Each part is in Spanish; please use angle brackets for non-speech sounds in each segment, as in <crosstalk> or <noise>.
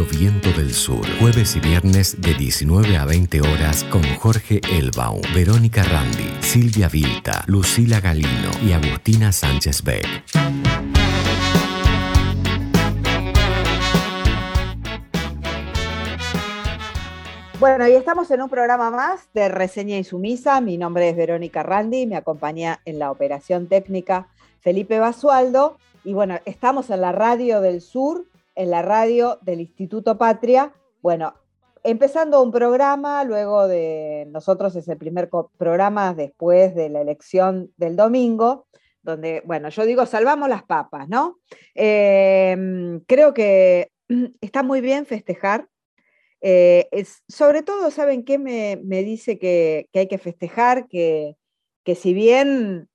Viento del Sur. Jueves y viernes de 19 a 20 horas con Jorge Elbaum, Verónica Randi, Silvia Vilta, Lucila Galino y Agustina Sánchez Beck. Bueno, y estamos en un programa más de Reseña Insumisa. Mi nombre es Verónica Randi, me acompaña en la operación técnica Felipe Basualdo. Y bueno, estamos en la radio del sur, en la radio del Instituto Patria. Bueno, empezando un programa, luego de nosotros es el primer programa después de la elección del domingo, donde, bueno, yo digo, salvamos las papas, ¿no? Eh, creo que <clears throat> está muy bien festejar. Eh, es, sobre todo, ¿saben qué me, dice que, hay que festejar? Que, que si bien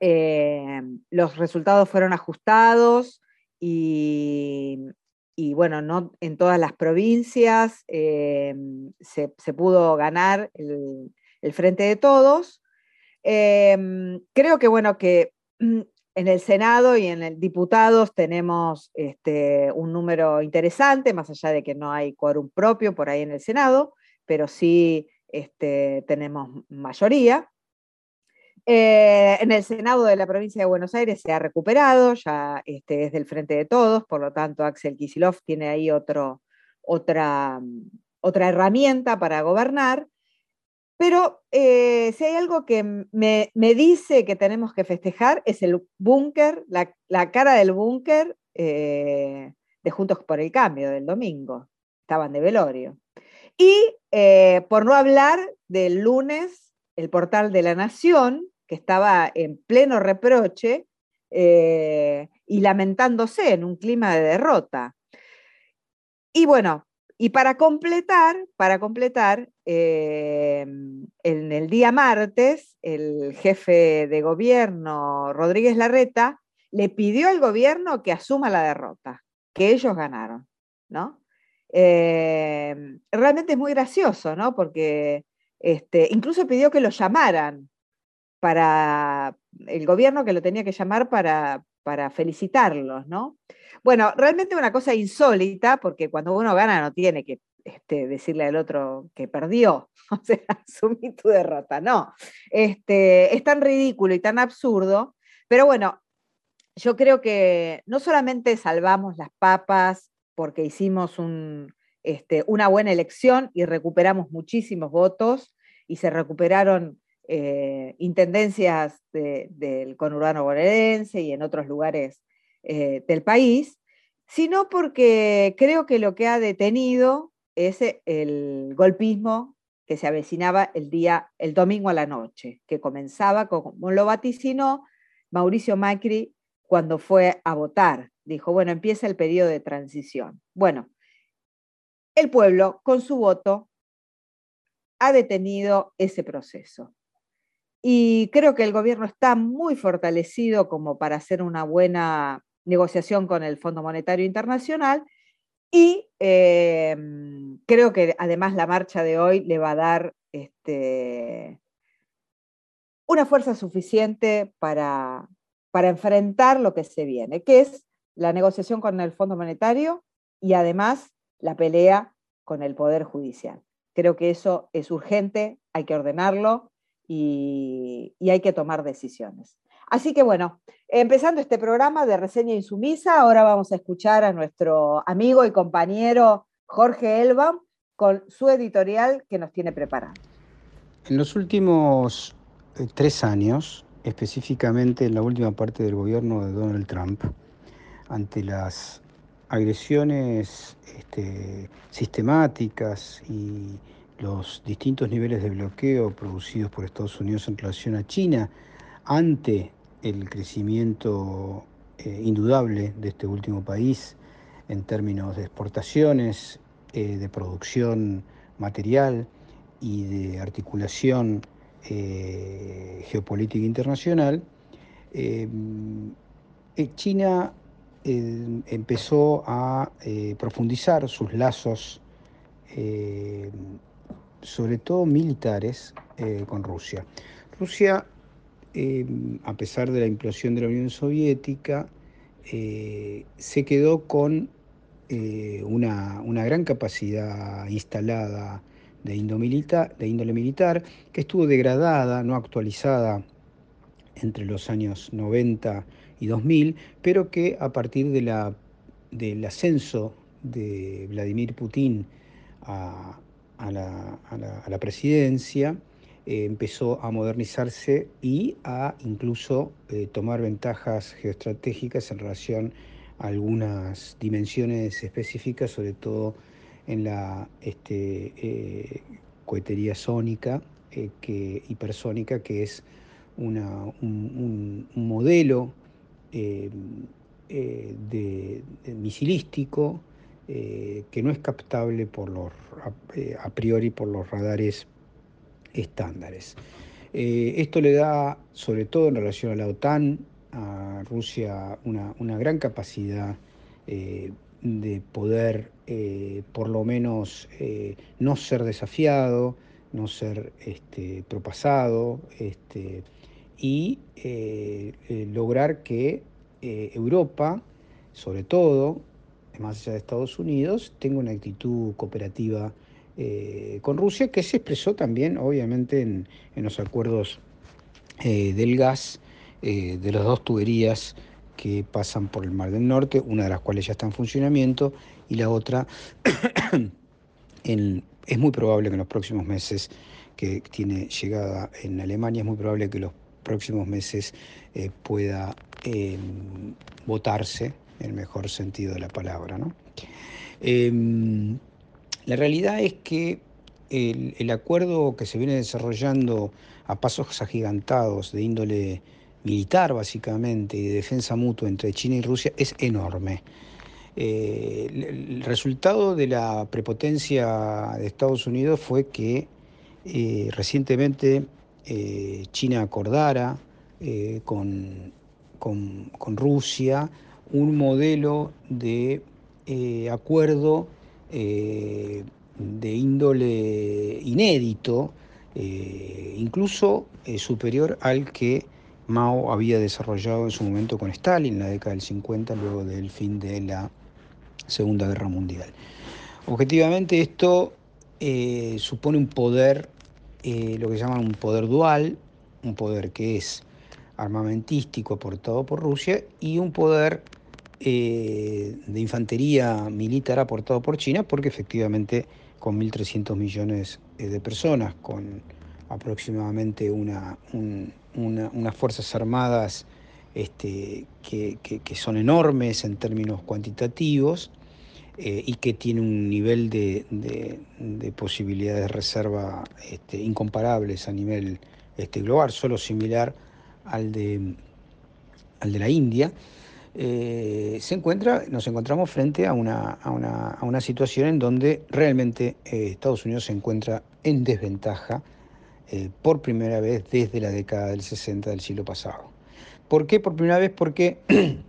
eh, los resultados fueron ajustados y, bueno, no en todas las provincias eh, se, pudo ganar el, frente de todos. Eh, creo que bueno, que <clears throat> en el Senado y en el diputados tenemos este, un número interesante, más allá de que no hay quórum propio por ahí en el Senado, pero sí este, tenemos mayoría. Eh, en el Senado de la provincia de Buenos Aires se ha recuperado, ya este, es del frente de todos, por lo tanto Axel Kisilov tiene ahí otra, otra herramienta para gobernar. Pero eh, si hay algo que me, dice que tenemos que festejar es el búnker, la, cara del búnker eh, de Juntos por el Cambio del domingo. Estaban de velorio. Y por no hablar del lunes, el portal de la Nación, que estaba en pleno reproche eh, y lamentándose en un clima de derrota. Y bueno, y para completar, para completar, eh, en el día martes, el jefe de gobierno, Rodríguez Larreta, le pidió al gobierno que asuma la derrota, que ellos ganaron, ¿no? Eh, realmente es muy gracioso, ¿no? Porque este, incluso pidió que lo llamaran para el gobierno que lo tenía que llamar para, para felicitarlos, ¿no? Bueno, realmente una cosa insólita, porque cuando uno gana no tiene que este, decirle al otro que perdió, <laughs> o sea, asumí tu derrota, no. Este, es tan ridículo y tan absurdo, pero bueno, yo creo que no solamente salvamos las papas porque hicimos un, este, una buena elección y recuperamos muchísimos votos y se recuperaron eh, intendencias del conurbano bonaerense y en otros lugares eh, del país, sino porque creo que lo que ha detenido es el golpismo que se avecinaba el día, el domingo a la noche, que comenzaba como lo vaticinó Mauricio Macri cuando fue a votar. Dijo, bueno, empieza el periodo de transición. Bueno, el pueblo con su voto ha detenido ese proceso. Y creo que el gobierno está muy fortalecido como para hacer una buena negociación con el Fondo Monetario Internacional y em, creo que además la marcha de hoy le va a dar este, una fuerza suficiente para, para enfrentar lo que se viene, que es la negociación con el Fondo Monetario y además la pelea con el Poder Judicial. Creo que eso es urgente, hay que ordenarlo y, hay que tomar decisiones. Así que bueno, empezando este programa de reseña insumisa, ahora vamos a escuchar a nuestro amigo y compañero Jorge Elba con su editorial que nos tiene preparado. En los últimos eh, tres años, específicamente en la última parte del gobierno de Donald Trump, ante las agresiones este, sistemáticas y los distintos niveles de bloqueo producidos por Estados Unidos en relación a China ante el crecimiento eh, indudable de este último país en términos de exportaciones, eh, de producción material y de articulación eh, geopolítica internacional, China empezó a profundizar sus lazos sobre todo militares, eh, con Rusia. Rusia, eh, a pesar de la implosión de la Unión Soviética, eh, se quedó con una, una, gran capacidad instalada de, de índole militar, que estuvo degradada, no actualizada entre los años 90 y 2000, pero que a partir de la, del ascenso de Vladimir Putin a, la, presidencia, eh, empezó a modernizarse y a incluso eh, tomar ventajas geoestratégicas en relación a algunas dimensiones específicas, sobre todo en la este, eh, cohetería sónica que, hipersónica, que es un, modelo eh, eh, de, misilístico eh, que no es captable por los, a, priori por los radares estándares. esto le da, sobre todo en relación a la OTAN, a Rusia una, gran capacidad de poder por lo menos no ser desafiado, no ser este, propasado, este, y eh, eh, lograr que eh, Europa, sobre todo, más allá de Estados Unidos, tenga una actitud cooperativa con Rusia, que se expresó también, obviamente, en, los acuerdos del gas de las dos tuberías que pasan por el Mar del Norte, una de las cuales ya está en funcionamiento y la otra <coughs> es muy probable que en los próximos meses que tiene llegada en Alemania, es muy probable que los próximos meses eh, pueda em, votarse, en el mejor sentido de la palabra. Em, la realidad es que el, acuerdo que se viene desarrollando a pasos agigantados de índole militar básicamente y de defensa mutua entre China y Rusia es enorme. Eh, el resultado de la prepotencia de Estados Unidos fue que eh, recientemente eh, China acordara eh, con, con, Rusia un modelo de eh, acuerdo de índole inédito, incluso superior al que Mao había desarrollado en su momento con Stalin en la década del 50, luego del fin de la Segunda Guerra Mundial. Objetivamente esto supone un poder eh, lo que llaman un poder dual, un poder que es armamentístico aportado por Rusia y un poder eh, de infantería militar aportado por China, porque efectivamente con 1.300 millones eh, de personas, con aproximadamente una, unas fuerzas armadas este, que, son enormes en términos cuantitativos, eh, y que tiene un nivel de, posibilidades de reserva este, incomparables a nivel este, global, solo similar al de, al de la India, eh, se encuentra, nos encontramos frente a una, a una, situación en donde realmente eh, Estados Unidos se encuentra en desventaja por primera vez desde la década del 60 del siglo pasado. ¿Por qué por primera vez? Porque <clears throat>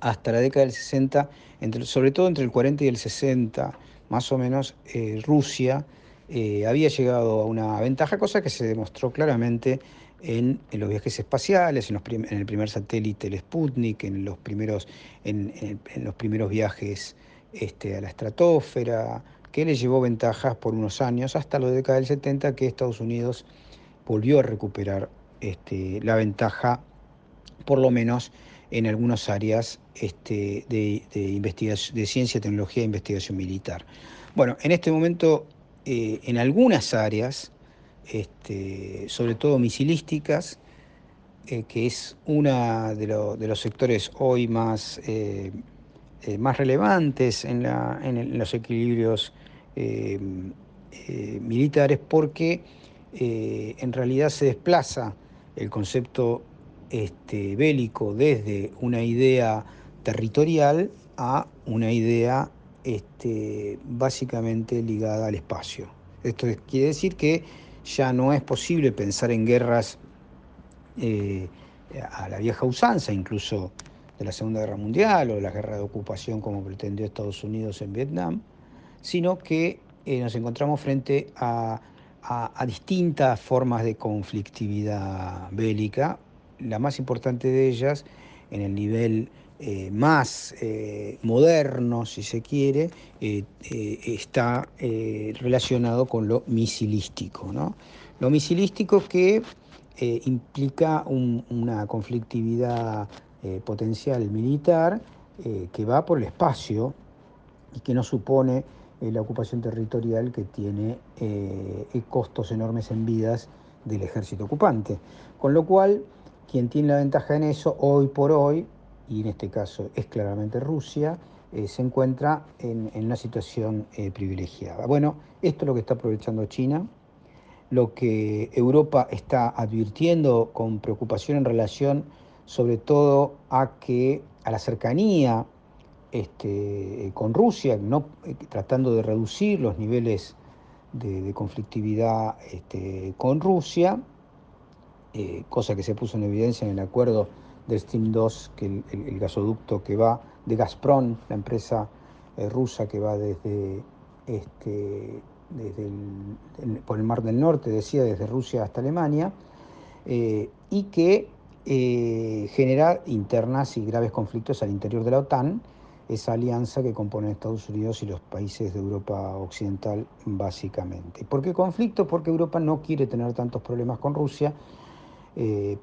hasta la década del 60 sobre todo entre el 40 y el 60, más o menos, eh, Rusia eh, había llegado a una ventaja, cosa que se demostró claramente en, los viajes espaciales, en, el primer satélite, el Sputnik, en los primeros, en, los primeros viajes este, a la estratosfera, que le llevó ventajas por unos años, hasta la década del 70, que Estados Unidos volvió a recuperar este, la ventaja, por lo menos en algunas áreas este, de, investigación, de ciencia, tecnología e investigación militar. Bueno, en este momento, eh, en algunas áreas, este, sobre todo misilísticas, eh, que es uno de, los sectores hoy más, eh, más relevantes en, en, los equilibrios militares, porque en realidad se desplaza el concepto este, bélico desde una idea territorial a una idea este, básicamente ligada al espacio. Esto quiere decir que ya no es posible pensar en guerras eh, a la vieja usanza, incluso de la Segunda Guerra Mundial o de la guerra de ocupación como pretendió Estados Unidos en Vietnam, sino que eh, nos encontramos frente a distintas formas de conflictividad bélica la más importante de ellas en el nivel eh, más eh, moderno, si se quiere, eh, está relacionado con lo misilístico. ¿no? Lo misilístico que implica una conflictividad potencial militar que va por el espacio y que no supone la ocupación territorial que tiene costos enormes en vidas del ejército ocupante. Con lo cual, quien tiene la ventaja en eso, hoy por hoy, y en este caso es claramente Rusia, eh, se encuentra en, una situación eh, privilegiada. Bueno, esto es lo que está aprovechando China, lo que Europa está advirtiendo con preocupación en relación sobre todo a que a la cercanía este, con Rusia, eh, tratando de reducir los niveles de, conflictividad este, con Rusia, cosa que se puso en evidencia en el acuerdo de Stream 2, que el, gasoducto que va de Gazprom, la empresa eh, rusa que va desde, este, desde por el Mar del Norte, decía, desde Rusia hasta Alemania, eh, y que eh, genera internas y graves conflictos al interior de la OTAN, esa alianza que compone Estados Unidos y los países de Europa Occidental básicamente. ¿Por qué conflicto? Porque Europa no quiere tener tantos problemas con Rusia, eh,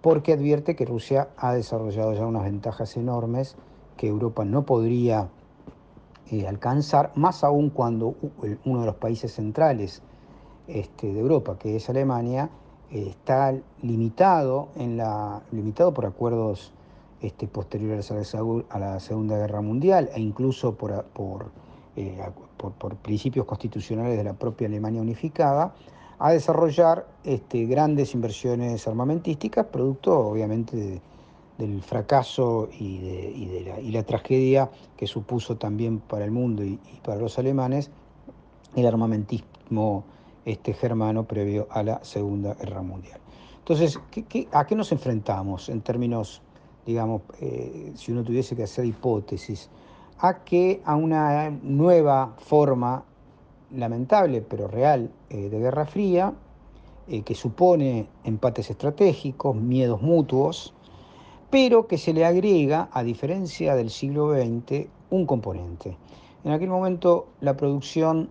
porque advierte que Rusia ha desarrollado ya unas ventajas enormes que Europa no podría eh, alcanzar, más aún cuando uno de los países centrales este, de Europa, que es Alemania, eh, está limitado, en la, limitado por acuerdos este, posteriores a la, Segunda Guerra Mundial e incluso por, por, por principios constitucionales de la propia Alemania unificada, a desarrollar este, grandes inversiones armamentísticas, producto obviamente del fracaso y, de, la, tragedia que supuso también para el mundo y, para los alemanes el armamentismo este, germano previo a la Segunda Guerra Mundial. Entonces, a qué nos enfrentamos en términos, digamos, eh, si uno tuviese que hacer hipótesis? A que a una nueva forma lamentable pero real eh, de Guerra Fría, eh, que supone empates estratégicos, miedos mutuos, pero que se le agrega, a diferencia del siglo XX, un componente. En aquel momento la producción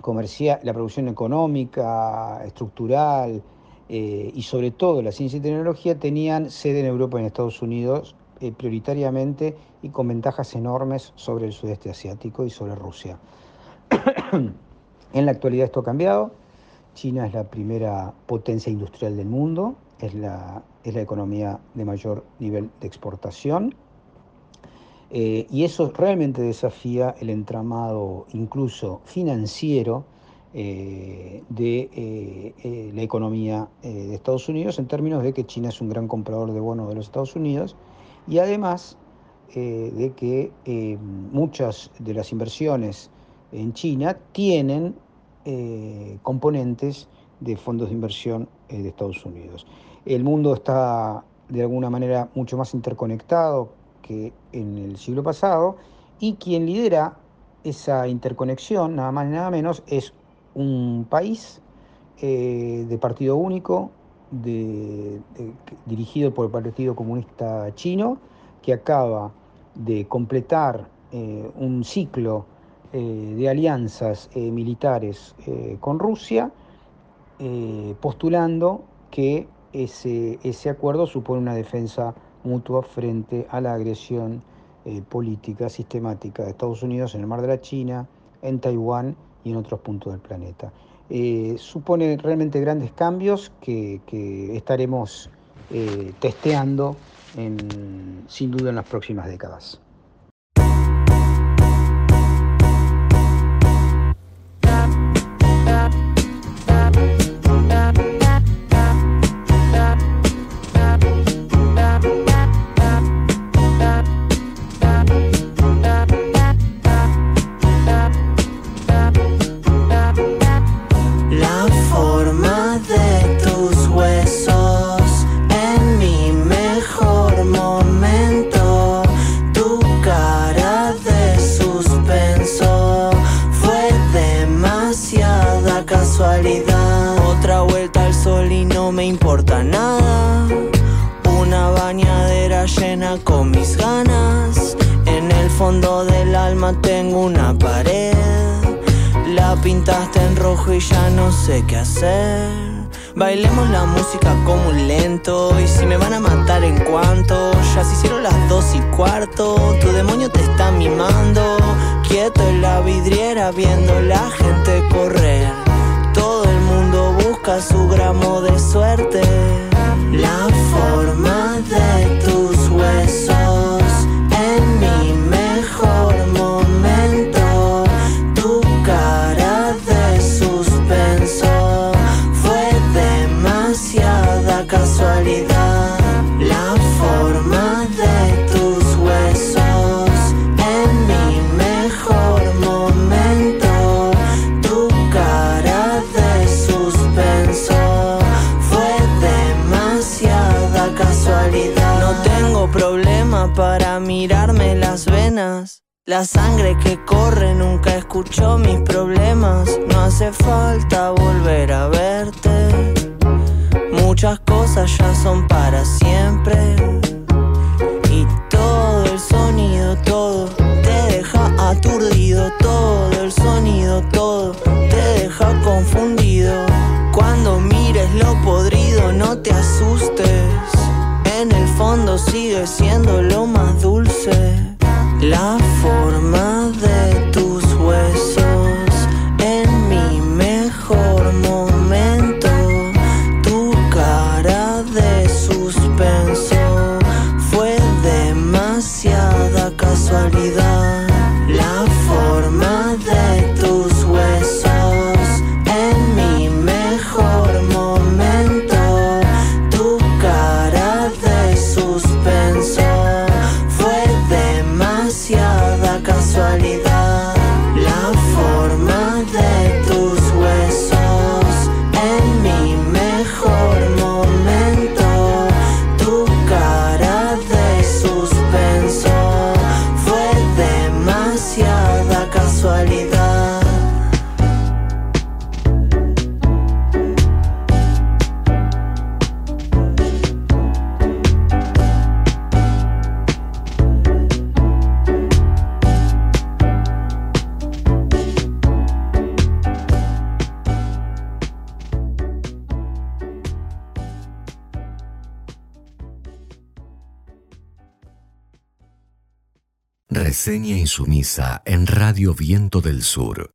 comercial, la producción económica, estructural eh, y sobre todo la ciencia y tecnología tenían sede en Europa y en Estados Unidos prioritariamente y con ventajas enormes sobre el sudeste asiático y sobre Rusia. <coughs> en la actualidad esto ha cambiado. China es la primera potencia industrial del mundo, es la, es la economía de mayor nivel de exportación. Eh, y eso realmente desafía el entramado incluso financiero eh, de eh, la economía de Estados Unidos en términos de que China es un gran comprador de bonos de los Estados Unidos y además de que muchas de las inversiones en China tienen eh, componentes de fondos de inversión eh, de Estados Unidos. El mundo está de alguna manera mucho más interconectado que en el siglo pasado y quien lidera esa interconexión, nada más ni nada menos, es un país eh, de partido único, dirigido por el Partido Comunista Chino, que acaba de completar un ciclo eh, de alianzas eh, militares eh, con Rusia, postulando que ese, ese acuerdo supone una defensa mutua frente a la agresión política sistemática de Estados Unidos en el Mar de la China, en Taiwán y en otros puntos del planeta. supone realmente grandes cambios que, estaremos testeando sin duda en las próximas décadas. Tengo una pared. La pintaste en rojo y ya no sé qué hacer. Bailemos la música como un lento Y si me van a matar en cuanto Ya se hicieron las dos y cuarto Tu demonio te está mimando Quieto en la vidriera viendo la gente correr Todo el mundo busca su gramo de suerte La forma la sangre que corre nunca escuchó mis problemas. No hace falta volver a verte. Muchas cosas ya son para siempre. Y todo el sonido, todo te deja aturdido. Todo el sonido, todo te deja confundido. Cuando mires lo podrido, no te asustes. En el fondo sigue siendo lo más dulce. La forma de Insumisa en Radio Viento del Sur.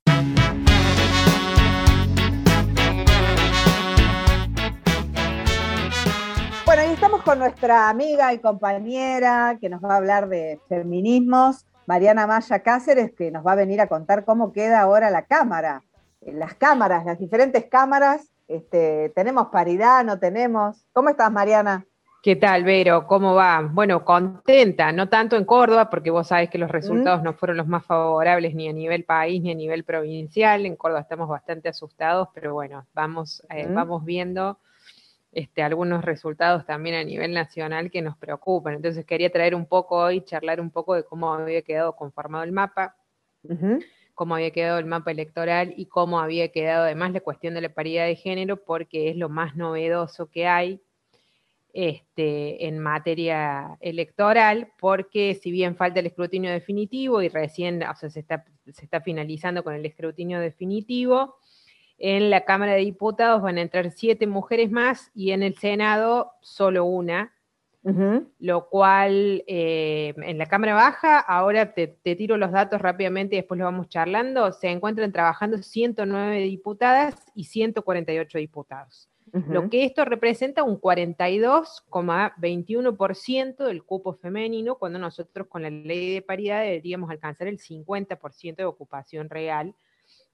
Bueno, y estamos con nuestra amiga y compañera que nos va a hablar de feminismos, Mariana Maya Cáceres, que nos va a venir a contar cómo queda ahora la cámara. En Las cámaras, las diferentes cámaras, este, ¿tenemos paridad? ¿No tenemos? ¿Cómo estás, Mariana? ¿Qué tal, Vero? ¿Cómo va? Bueno, contenta, no tanto en Córdoba, porque vos sabés que los resultados no fueron los más favorables ni a nivel país ni a nivel provincial. En Córdoba estamos bastante asustados, pero bueno, vamos, eh, Mm. vamos viendo este, algunos resultados también a nivel nacional que nos preocupan. Entonces quería traer un poco hoy, charlar un poco de cómo había quedado conformado el mapa, cómo había quedado el mapa electoral y cómo había quedado además la cuestión de la paridad de género, porque es lo más novedoso que hay este, en materia electoral, porque si bien falta el escrutinio definitivo y recién, o sea, se está, se está finalizando con el escrutinio definitivo, en la Cámara de Diputados van a entrar siete mujeres más y en el Senado solo una, lo cual eh, en la Cámara Baja, ahora te, te tiro los datos rápidamente y después lo vamos charlando, se encuentran trabajando 109 diputadas y 148 diputados. Lo que esto representa un 42,21% del cupo femenino, cuando nosotros con la ley de paridad deberíamos alcanzar el 50% de ocupación real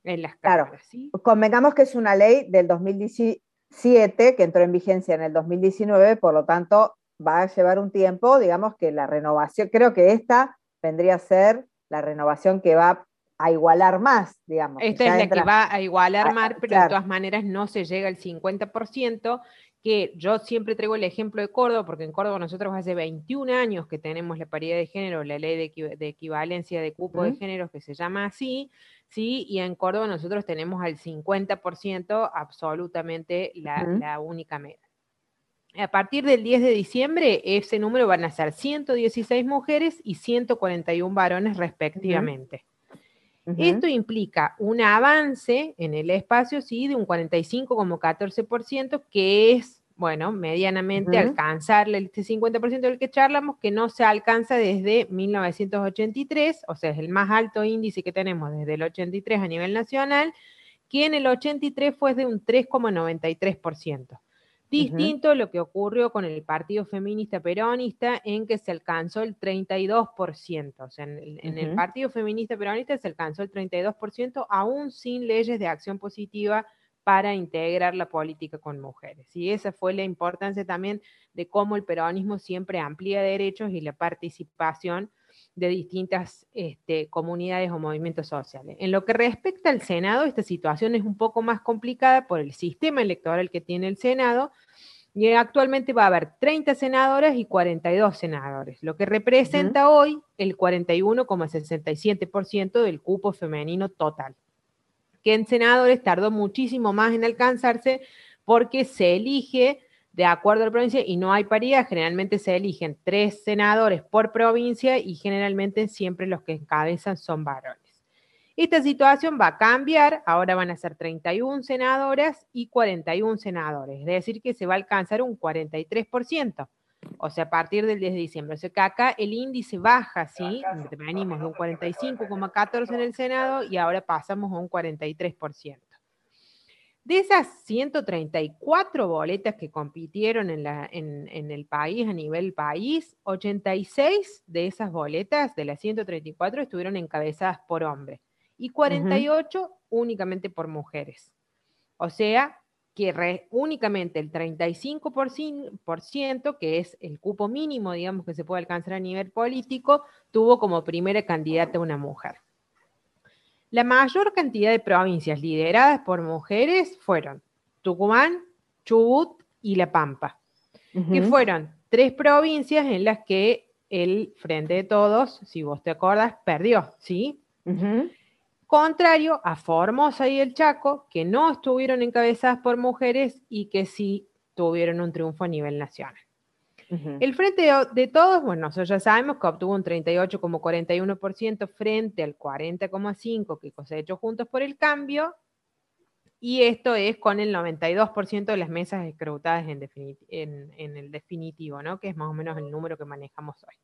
en las Claro. cámaras. ¿sí? Convengamos que es una ley del 2017 que entró en vigencia en el 2019, por lo tanto va a llevar un tiempo, digamos que la renovación, creo que esta vendría a ser la renovación que va a igualar más, digamos. Esta es la entra- que va a igualar más, pero claro. de todas maneras no se llega al 50%, que yo siempre traigo el ejemplo de Córdoba, porque en Córdoba nosotros hace 21 años que tenemos la paridad de género, la ley de, equi- de equivalencia de cupo de géneros que se llama así, ¿sí? Y en Córdoba nosotros tenemos al 50% absolutamente la única meta. A partir del 10 de diciembre, ese número van a ser 116 mujeres y 141 varones respectivamente. Esto implica un avance en el espacio, sí, de un 45,14%, que es, bueno, medianamente alcanzarle este 50% del que charlamos, que no se alcanza desde 1983, o sea, es el más alto índice que tenemos desde el 83 a nivel nacional, que en el 83 fue de un 3,93%. Distinto a lo que ocurrió con el Partido Feminista Peronista, en que se alcanzó el 32%. O sea, en, el, Partido Feminista Peronista se alcanzó el 32%, aún sin leyes de acción positiva para integrar la política con mujeres. Y esa fue la importancia también de cómo el peronismo siempre amplía derechos y la participación de distintas este, comunidades o movimientos sociales. En lo que respecta al Senado, esta situación es un poco más complicada por el sistema electoral que tiene el Senado, y actualmente va a haber 30 senadoras y 42 senadores, lo que representa hoy el 41,67% del cupo femenino total, que en senadores tardó muchísimo más en alcanzarse porque se elige de acuerdo a la provincia y no hay paridad, generalmente se eligen tres senadores por provincia y generalmente siempre los que encabezan son varones. Esta situación va a cambiar, ahora van a ser 31 senadoras y 41 senadores, es decir, que se va a alcanzar un 43%, o sea, a partir del 10 de diciembre. O sea que acá el índice baja, ¿sí? Venimos de un 45,14 en el Senado y ahora pasamos a un 43%. De esas 134 boletas que compitieron en, en, el país, a nivel país, 86 de esas boletas, de las 134, estuvieron encabezadas por hombres y 48 únicamente por mujeres. O sea, que únicamente el 35%, que es el cupo mínimo, digamos, que se puede alcanzar a nivel político, tuvo como primera candidata una mujer. La mayor cantidad de provincias lideradas por mujeres fueron Tucumán, Chubut y La Pampa, que fueron tres provincias en las que el Frente de Todos, si vos te acordas, perdió, ¿sí? Contrario a Formosa y el Chaco, que no estuvieron encabezadas por mujeres y que sí tuvieron un triunfo a nivel nacional. El frente de, todos, bueno, nosotros ya sabemos que obtuvo un 38,41% frente al 40,5% que cosechó Juntos por el Cambio, y esto es con el 92% de las mesas escrutadas en, en, el definitivo, ¿no? que es más o menos el número que manejamos hoy.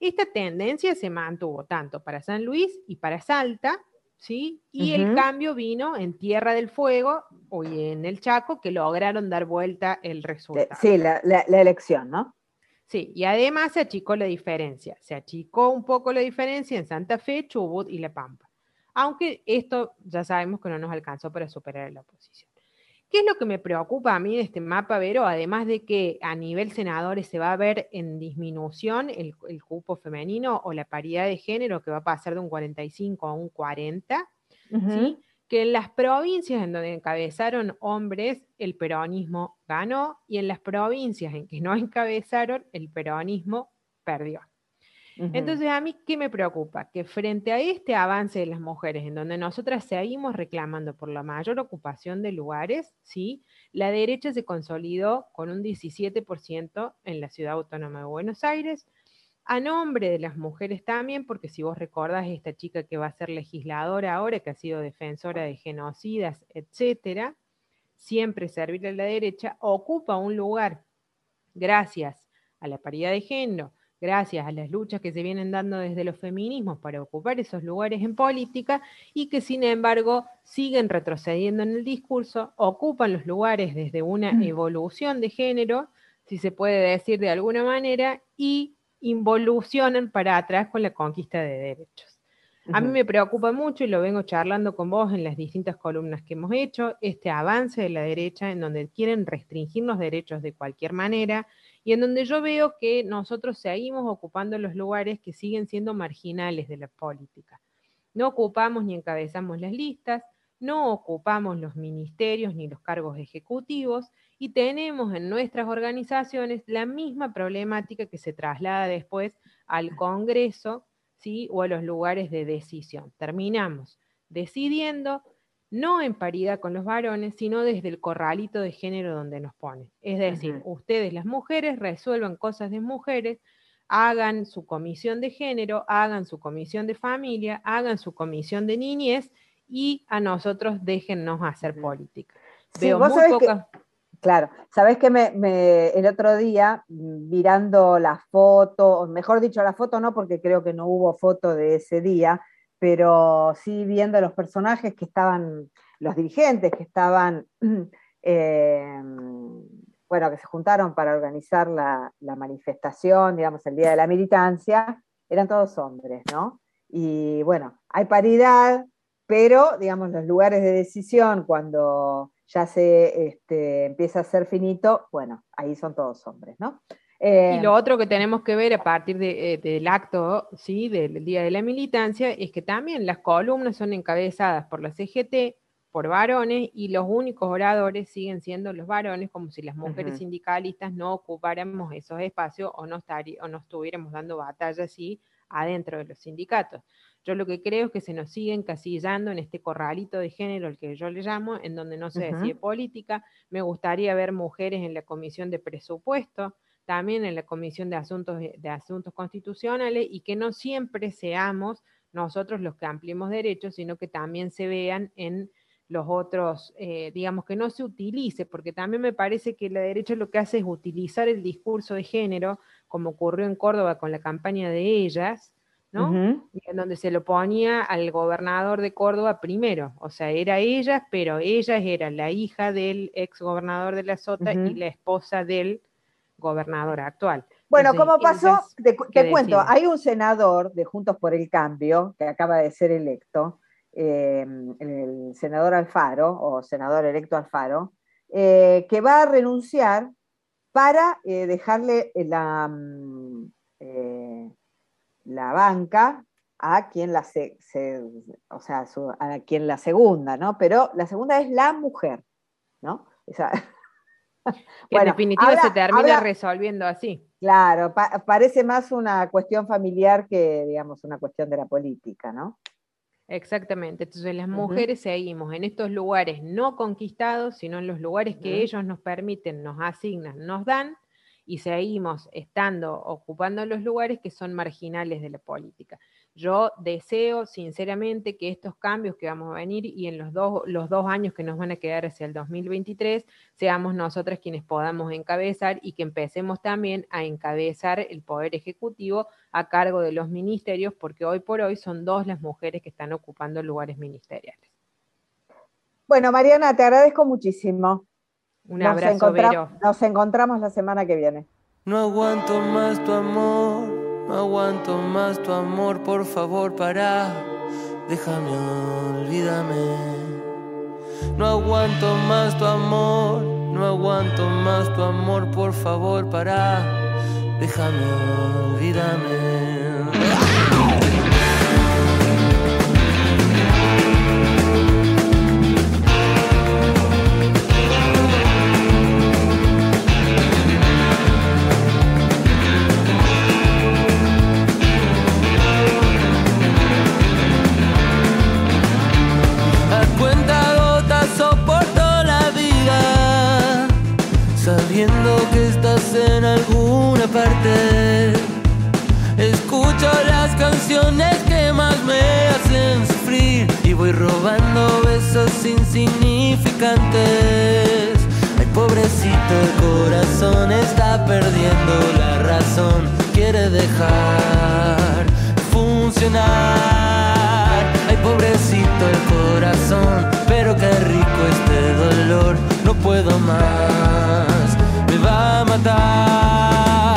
Esta tendencia se mantuvo tanto para San Luis y para Salta, ¿sí? Y el cambio vino en Tierra del Fuego y en el Chaco, que lograron dar vuelta el resultado. Sí, la, elección, ¿no? Sí, y además se achicó la diferencia. Se achicó un poco la diferencia en Santa Fe, Chubut y La Pampa. Aunque esto ya sabemos que no nos alcanzó para superar la oposición. ¿Qué es lo que me preocupa a mí de este mapa, Vero? Además de que a nivel senadores se va a ver en disminución el, cupo femenino o la paridad de género que va a pasar de un 45 a un 40, ¿sí? que en las provincias en donde encabezaron hombres, el peronismo ganó y en las provincias en que no <laughs> encabezaron, el peronismo perdió. Entonces, a mí, ¿qué me preocupa? Que frente a este avance de las mujeres, en donde nosotras seguimos reclamando por la mayor ocupación de lugares, ¿sí? la derecha se consolidó con un 17% en la ciudad autónoma de Buenos Aires, a nombre de las mujeres también, porque si vos recordás esta chica que va a ser legisladora ahora, que ha sido defensora de genocidas, etcétera, siempre servir a la derecha, ocupa un lugar gracias a la paridad de género, gracias a las luchas que se vienen dando desde los feminismos para ocupar esos lugares en política y que sin embargo siguen retrocediendo en el discurso, ocupan los lugares desde una mm. evolución de género, si se puede decir de alguna manera, y involucionan para atrás con la conquista de derechos. A mí me preocupa mucho y lo vengo charlando con vos en las distintas columnas que hemos hecho, este avance de la derecha en donde quieren restringir los derechos de cualquier manera, y en donde yo veo que nosotros seguimos ocupando los lugares que siguen siendo marginales de la política. No ocupamos ni encabezamos las listas, no ocupamos los ministerios ni los cargos ejecutivos y tenemos en nuestras organizaciones la misma problemática que se traslada después al Congreso ¿sí? o a los lugares de decisión. Terminamos decidiendo no en paridad con los varones, sino desde el corralito de género donde nos pone. Es decir, ustedes las mujeres resuelvan cosas de mujeres, hagan su comisión de género, hagan su comisión de familia, hagan su comisión de niñez y a nosotros déjennos hacer política. Veo muy claro, sabes que me, el otro día, mm, mirando la foto, mejor dicho, la foto no, porque creo que no hubo foto de ese día, pero sí viendo los personajes que estaban, los dirigentes que estaban, <clears throat> eh, bueno, que se juntaron para organizar la, manifestación, digamos, el Día de la Militancia, eran todos hombres, ¿no? Y bueno, hay paridad, pero, digamos, los lugares de decisión, cuando ya se este, empieza a ser finito, bueno, ahí son todos hombres, ¿no? Y eh, lo otro que tenemos que ver a partir eh, del acto, ¿sí? del Día de la Militancia, es que también las columnas son encabezadas por la CGT, por varones, y los únicos oradores siguen siendo los varones, como si las mujeres sindicalistas no ocupáramos esos espacios o no, o no estuviéramos dando batalla así adentro de los sindicatos. Yo lo que creo es que se nos sigue encasillando en este corralito de género, el que yo le llamo, en donde no se decide política. Me gustaría ver mujeres en la comisión de presupuesto, también en la Comisión de Asuntos, de Asuntos Constitucionales y que no siempre seamos nosotros los que ampliemos derechos, sino que también se vean en los otros, eh, digamos, que no se utilice, porque también me parece que la derecha lo que hace es utilizar el discurso de género, como ocurrió en Córdoba con la campaña de ellas, ¿no? En donde se lo ponía al gobernador de Córdoba primero, o sea, era ellas, pero ellas eran la hija del ex gobernador de la Sota y la esposa del gobernadora actual. Bueno, como pasó, te, cuento, hay un senador de Juntos por el Cambio que acaba de ser electo, em, el senador Alfaro, o senador electo Alfaro, eh, que va a renunciar para eh, dejarle la, mm, eh, la banca a quien la, o sea, a quien la segunda, ¿no? Pero la segunda es la mujer, ¿no? <laughs> O sea, en definitiva se termina resolviendo así. Claro, parece más una cuestión familiar que, digamos, una cuestión de la política, ¿no? Exactamente. Entonces las mujeres seguimos en estos lugares no conquistados, sino en los lugares que ellos nos permiten, nos asignan, nos dan, y seguimos estando ocupando los lugares que son marginales de la política. Yo deseo sinceramente que estos cambios que vamos a venir y en los dos, los dos años que nos van a quedar hacia el 2023, seamos nosotras quienes podamos encabezar y que empecemos también a encabezar el Poder Ejecutivo a cargo de los ministerios, porque hoy por hoy son dos las mujeres que están ocupando lugares ministeriales. Bueno, Mariana, te agradezco muchísimo. Un abrazo, Vero. Nos encontramos la semana que viene. No aguanto más tu amor no aguanto más tu amor, por favor, para. Déjame, olvídame. No aguanto más tu amor, no aguanto más tu amor, por favor, para. Déjame, olvídame. Insignificantes. Ay, pobrecito, el corazón está perdiendo la razón, quiere dejar funcionar. Ay, pobrecito el corazón, pero qué rico este dolor, no puedo más va a matar.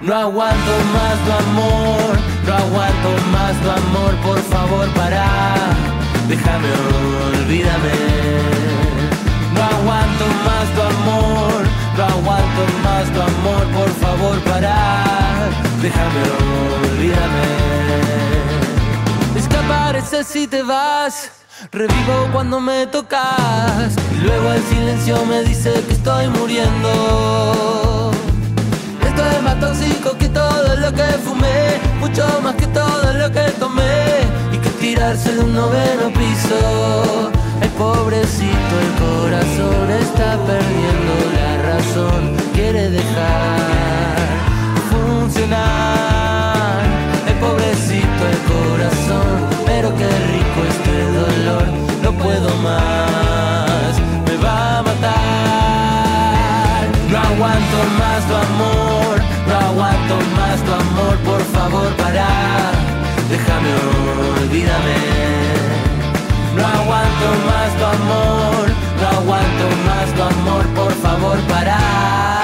No aguanto más tu amor, no aguanto más tu amor, por favor para, déjame, olvídame. No aguanto más tu amor, no aguanto más tu amor, por favor para, déjame, olvídame. Desaparece si te vas Revivo cuando me tocas y luego el silencio me dice que estoy muriendo. Esto es más tóxico que todo lo que fumé, mucho más que todo lo que tomé tirarse de un noveno piso. pobrecito el corazón está perdiendo la razón, quiere dejar funcionar. El pobrecito el corazón, pero qué rico este dolor, no puedo más, me va a matar. No aguanto más tu amor, no aguanto más tu amor, por favor para, déjame, olvídame. No aguanto más tu amor, no aguanto más tu amor, por favor para.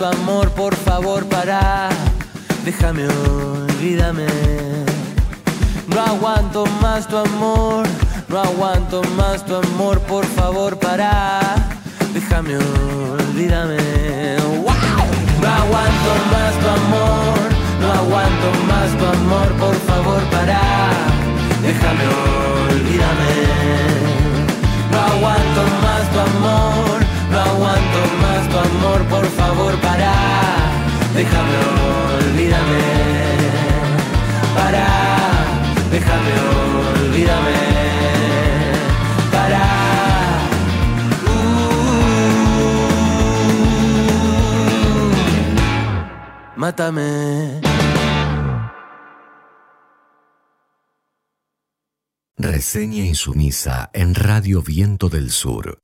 Tu amor, por favor para, déjame, olvídame. No aguanto más tu amor, no aguanto más tu amor, por favor para, déjame, olvídame. No aguanto más tu amor, no aguanto más tu amor, por favor para, déjame, olvídame. No aguanto más tu amor por favor para, déjame, olvídame, para, déjame, olvídame, para. Uh, mátame. Reseña insumisa en Radio Viento del Sur.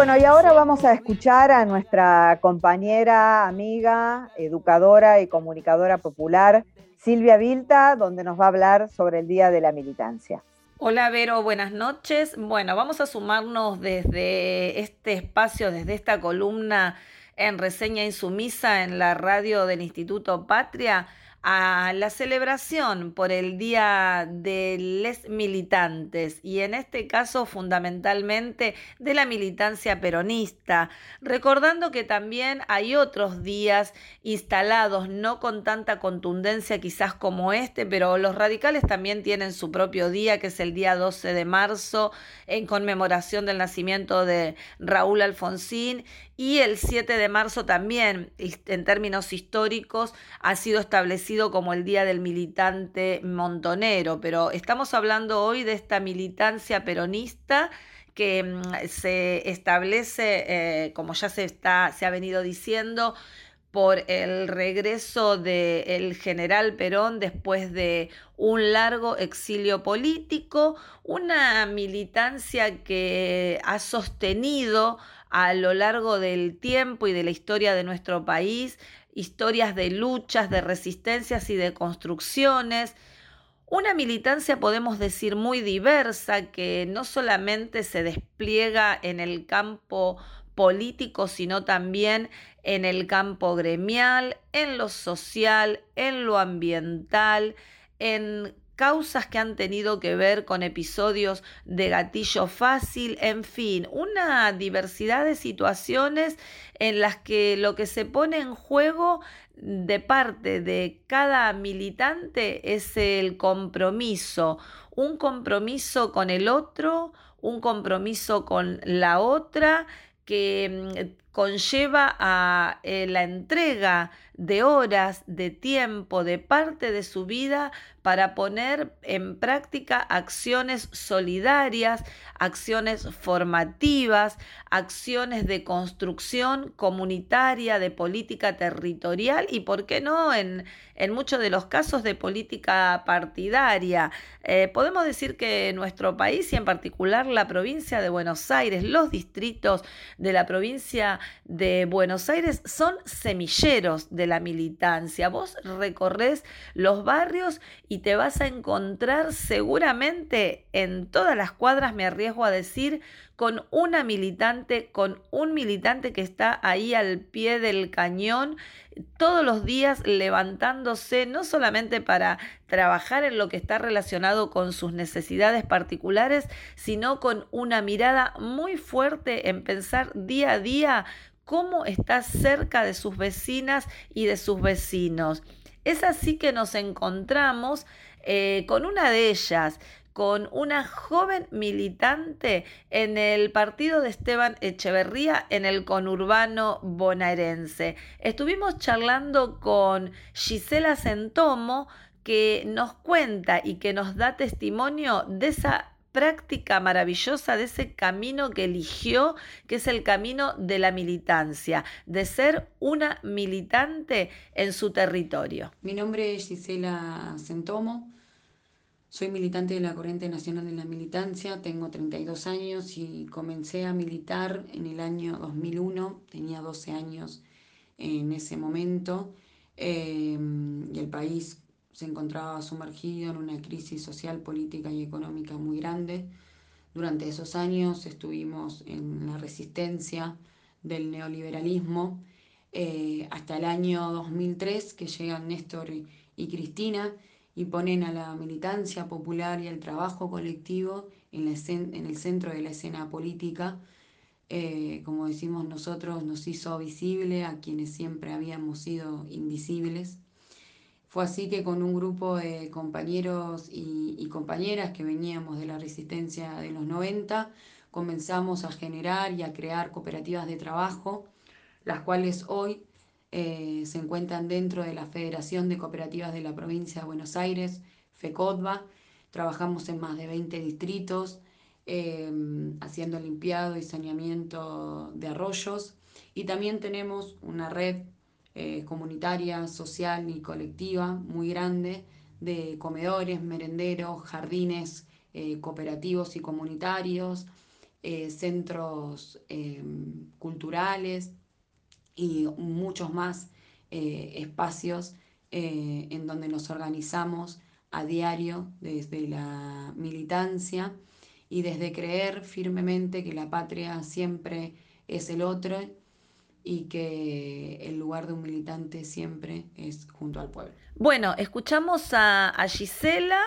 Bueno, y ahora vamos a escuchar a nuestra compañera, amiga, educadora y comunicadora popular, Silvia Vilta, donde nos va a hablar sobre el Día de la Militancia. Hola Vero, buenas noches. Bueno, vamos a sumarnos desde este espacio, desde esta columna en reseña insumisa en la radio del Instituto Patria a la celebración por el Día de les Militantes y en este caso fundamentalmente de la militancia peronista, recordando que también hay otros días instalados no con tanta contundencia quizás como este, pero los radicales también tienen su propio día que es el día 12 de marzo en conmemoración del nacimiento de Raúl Alfonsín y el 7 de marzo también, en términos históricos, ha sido establecido como el Día del Militante Montonero, pero estamos hablando hoy de esta militancia peronista que mm, se establece, eh, como ya se, está, se ha venido diciendo, por el regreso del general Perón después de un largo exilio político, una militancia que ha sostenido a lo largo del tiempo y de la historia de nuestro país, historias de luchas, de resistencias y de construcciones. Una militancia, podemos decir, muy diversa, que no solamente se despliega en el campo político, sino también en el campo gremial, en lo social, en lo ambiental, en causas que han tenido que ver con episodios de gatillo fácil, en fin, una diversidad de situaciones en las que lo que se pone en juego de parte de cada militante es el compromiso, un compromiso con el otro, un compromiso con la otra que mm, conlleva a eh, la entrega de horas, de tiempo, de parte de su vida para poner en práctica acciones solidarias, acciones formativas, acciones de construcción comunitaria, de política territorial y, ¿por qué no?, en, en muchos de los casos de política partidaria. Eh, podemos decir que nuestro país y en particular la provincia de Buenos Aires, los distritos de la provincia de Buenos Aires son semilleros de la militancia. Vos recorres los barrios y te vas a encontrar seguramente en todas las cuadras, me arriesgo a decir, con una militante, con un militante que está ahí al pie del cañón todos los días levantándose, no solamente para trabajar en lo que está relacionado con sus necesidades particulares, sino con una mirada muy fuerte en pensar día a día cómo está cerca de sus vecinas y de sus vecinos. Es así que nos encontramos eh, con una de ellas, con una joven militante en el partido de Esteban Echeverría en el conurbano bonaerense. Estuvimos charlando con Gisela Centomo que nos cuenta y que nos da testimonio de esa práctica maravillosa de ese camino que eligió, que es el camino de la militancia, de ser una militante en su territorio. Mi nombre es Gisela Centomo, soy militante de la Corriente Nacional de la Militancia, tengo 32 años y comencé a militar en el año 2001, tenía 12 años en ese momento em, y el país se encontraba sumergido en una crisis social, política y económica muy grande. Durante esos años estuvimos en la resistencia del neoliberalismo eh, hasta el año 2003 que llegan Néstor y Cristina y ponen a la militancia popular y el trabajo colectivo en, el centro de la escena política. Eh, como decimos nosotros, nos hizo visible a quienes siempre habíamos sido invisibles. Fue así que con un grupo de compañeros y, compañeras que veníamos de la resistencia de los 90, comenzamos a generar y a crear cooperativas de trabajo, las cuales hoy eh, se encuentran dentro de la Federación de Cooperativas de la Provincia de Buenos Aires, FECODBA. Trabajamos en más de 20 distritos, eh, haciendo limpiado y saneamiento de arroyos. Y también tenemos una red eh, comunitaria, social y colectiva muy grande de comedores, merenderos, jardines cooperativos y comunitarios, centros culturales, y muchos más eh, espacios eh, en donde nos organizamos a diario desde la militancia y desde creer firmemente que la patria siempre es el otro y que el lugar de un militante siempre es junto al pueblo. Bueno, escuchamos a, Gisela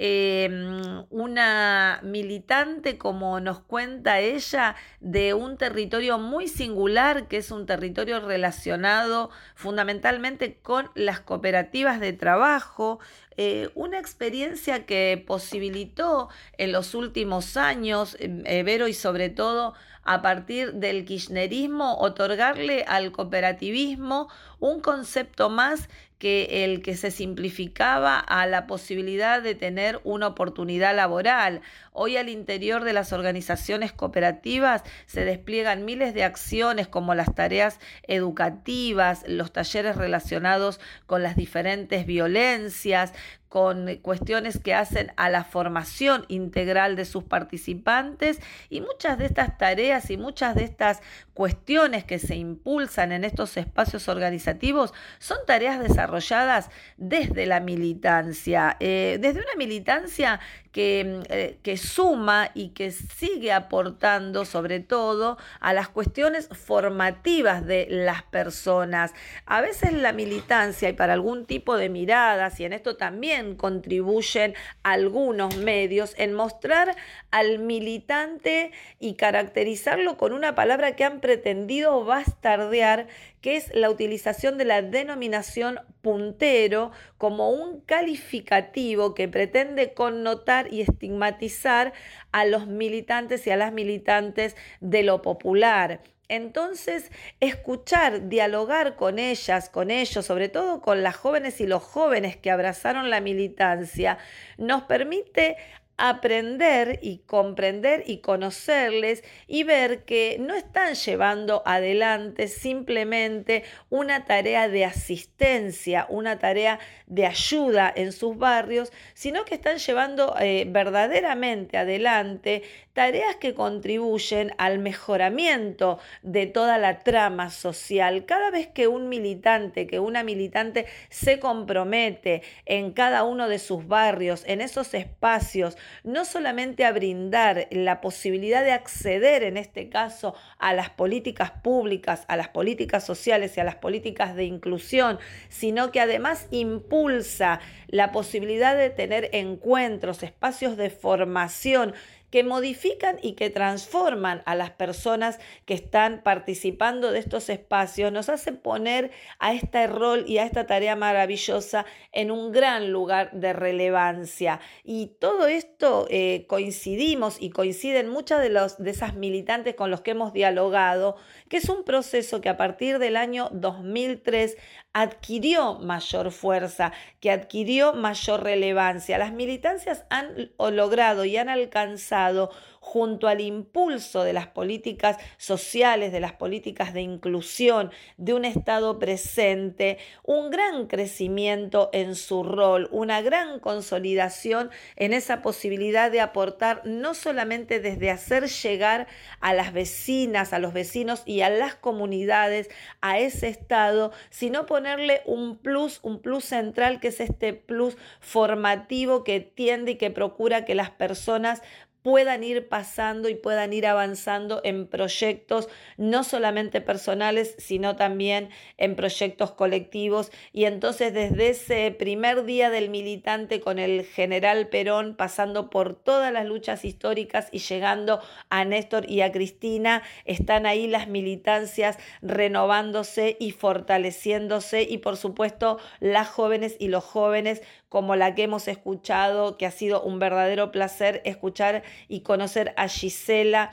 Em, una militante, como nos cuenta ella, de un territorio muy singular, que es un territorio relacionado fundamentalmente con las cooperativas de trabajo, eh, una experiencia que posibilitó en los últimos años, eh, Vero, y sobre todo a partir del kirchnerismo, otorgarle al cooperativismo un concepto más que el que se simplificaba a la posibilidad de tener una oportunidad laboral. Hoy al interior de las organizaciones cooperativas se despliegan miles de acciones como las tareas educativas, los talleres relacionados con las diferentes violencias, con cuestiones que hacen a la formación integral de sus participantes. Y muchas de estas tareas y muchas de estas cuestiones que se impulsan en estos espacios organizativos son tareas desarrolladas desde la militancia, eh, desde una militancia que, eh, que, suma y que sigue aportando sobre todo a las cuestiones formativas de las personas. A veces la militancia y para algún tipo de miradas, y en esto también contribuyen algunos medios, en mostrar al militante y caracterizarlo con una palabra que han pretendido bastardear, que es la utilización de la denominación puntero como un calificativo que pretende connotar y estigmatizar a los militantes y a las militantes de lo popular. Entonces, escuchar, dialogar con ellas, con ellos, sobre todo con las jóvenes y los jóvenes que abrazaron la militancia, nos permite aprender y comprender y conocerles y ver que no están llevando adelante simplemente una tarea de asistencia, una tarea de ayuda en sus barrios, sino que están llevando eh, verdaderamente adelante tareas que contribuyen al mejoramiento de toda la trama social. Cada vez que un militante, que una militante se compromete en cada uno de sus barrios, en esos espacios, no solamente a brindar la posibilidad de acceder, en este caso, a las políticas públicas, a las políticas sociales y a las políticas de inclusión, sino que además impulsa la posibilidad de tener encuentros, espacios de formación que modifican y que transforman a las personas que están participando de estos espacios, nos hace poner a este rol y a esta tarea maravillosa en un gran lugar de relevancia. Y todo esto eh, coincidimos y coinciden muchas de, los, de esas militantes con los que hemos dialogado, que es un proceso que a partir del año 2003 adquirió mayor fuerza, que adquirió mayor relevancia. Las militancias han logrado y han alcanzado junto al impulso de las políticas sociales, de las políticas de inclusión, de un Estado presente, un gran crecimiento en su rol, una gran consolidación en esa posibilidad de aportar no solamente desde hacer llegar a las vecinas, a los vecinos y a las comunidades a ese Estado, sino ponerle un plus, un plus central que es este plus formativo que tiende y que procura que las personas puedan ir pasando y puedan ir avanzando en proyectos no solamente personales, sino también en proyectos colectivos. Y entonces desde ese primer día del militante con el general Perón, pasando por todas las luchas históricas y llegando a Néstor y a Cristina, están ahí las militancias renovándose y fortaleciéndose y por supuesto las jóvenes y los jóvenes como la que hemos escuchado, que ha sido un verdadero placer escuchar y conocer a Gisela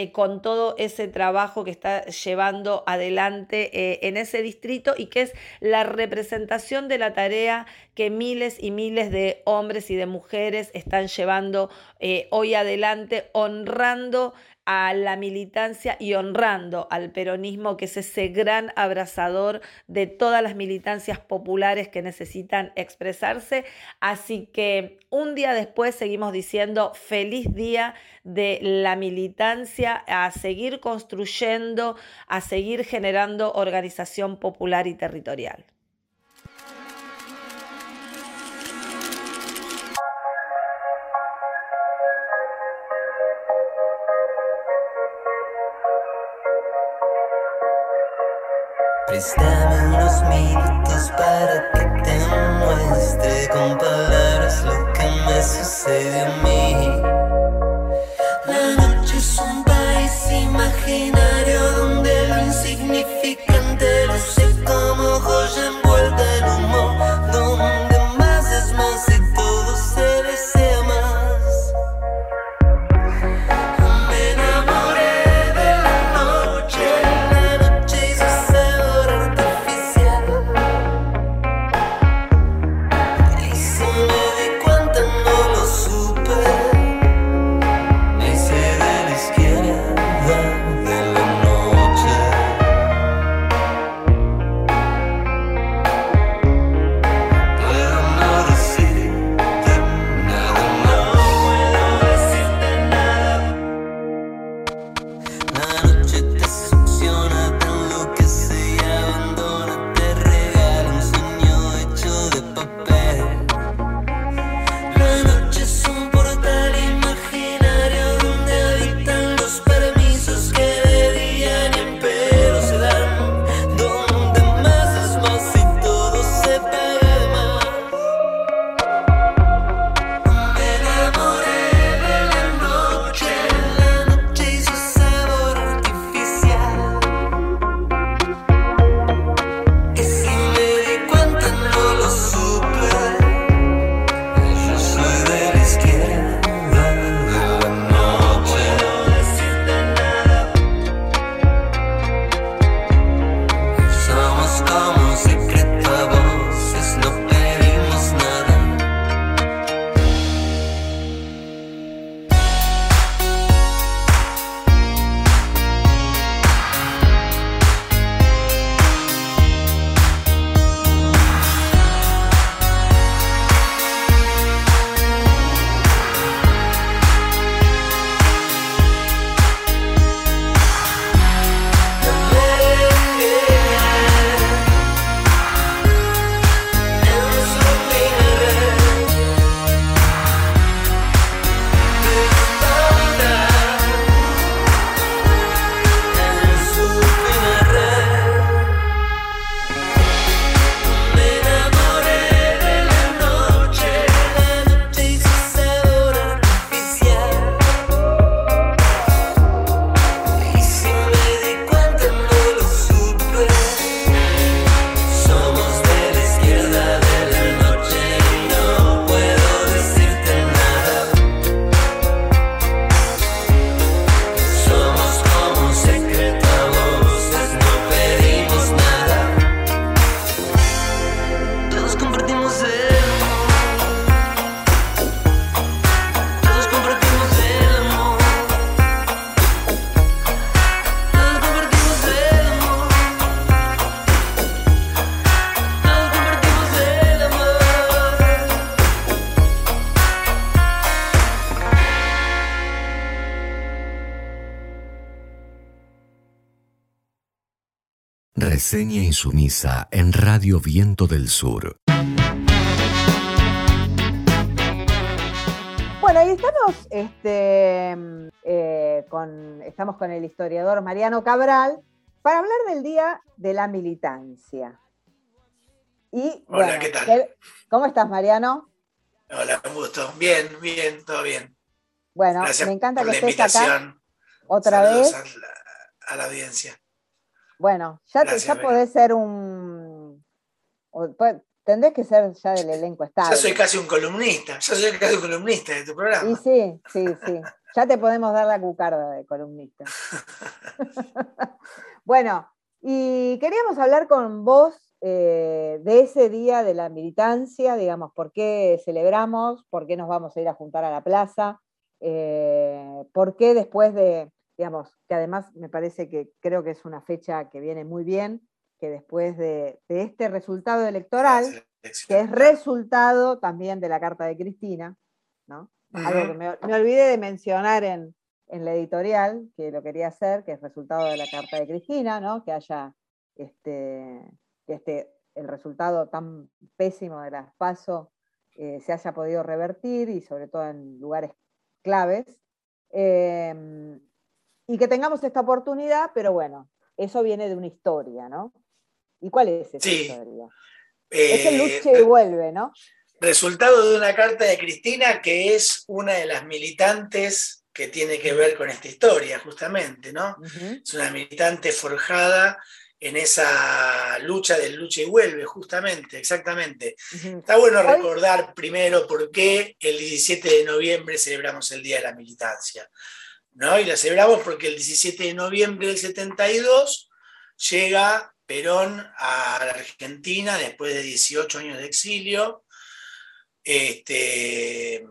eh, con todo ese trabajo que está llevando adelante eh, en ese distrito y que es la representación de la tarea que miles y miles de hombres y de mujeres están llevando eh, hoy adelante, honrando a la militancia y honrando al peronismo, que es ese gran abrazador de todas las militancias populares que necesitan expresarse. Así que un día después seguimos diciendo feliz día de la militancia, a seguir construyendo, a seguir generando organización popular y territorial. Préstame unos minutos para que te muestre con palabras lo que me sucede a mí. Reseña insumisa en Radio Viento del Sur. Bueno, y estamos, este, eh, con, estamos con el historiador Mariano Cabral para hablar del Día de la Militancia. Y, Hola, ¿qué tal? ¿Cómo estás, Mariano? Hola, un gusto. Bien, bien, todo bien. Bueno, me encanta que estés acá otra vez. A la, audiencia. Bueno, ya, ya podés ser un. Tendrés que ser ya del elenco estable. Ya soy casi un columnista, ya soy casi un columnista de tu programa. Y sí, sí, sí. Ya te podemos dar la cucarda de columnista. <laughs> bueno, y queríamos hablar con vos eh, de ese día de la militancia, digamos, por qué celebramos, por qué nos vamos a ir a juntar a la plaza, eh, por qué después de, digamos, que además me parece que creo que es una fecha que viene muy bien, que después de, este resultado electoral, que es resultado también de la carta de Cristina, ¿no? Algo que me, olvidé de mencionar en, la editorial, que lo quería hacer, que es resultado de la carta de Cristina, ¿no? Que haya este, que este, el resultado tan pésimo de las PASO eh, se haya podido revertir y sobre todo en lugares claves. Em, y que tengamos esta oportunidad, pero bueno, eso viene de una historia, ¿no? ¿Y cuál es esa historia? es el eh, luche y vuelve, ¿no? Resultado de una carta de Cristina que es una de las militantes que tiene que ver con esta historia, justamente, ¿no? Es una militante forjada en esa lucha del lucha y vuelve, justamente, exactamente. Está bueno recordar primero por qué el 17 de noviembre celebramos el Día de la Militancia. ¿No? Y la celebramos porque el 17 de noviembre del 72 llega Perón a la Argentina después de 18 años de exilio. Este,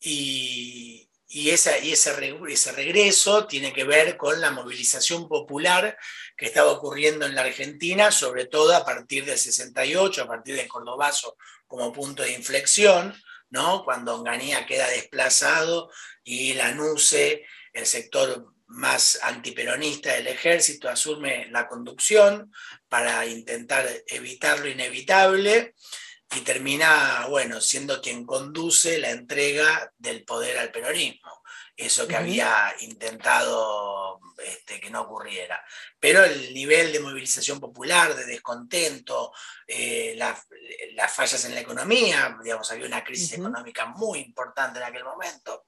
y, y, esa, y ese, regreso tiene que ver con la movilización popular que estaba ocurriendo en la Argentina, sobre todo a partir del 68, a partir del Cordobazo como punto de inflexión, ¿no? cuando Onganía queda desplazado y la NUCE, el sector más antiperonista del ejército, asume la conducción para intentar evitar lo inevitable y termina, bueno, siendo quien conduce la entrega del poder al peronismo, eso que había intentado este, que no ocurriera. Pero el nivel de movilización popular, de descontento, eh, las fallas en la economía, digamos, había una crisis económica muy importante en aquel momento,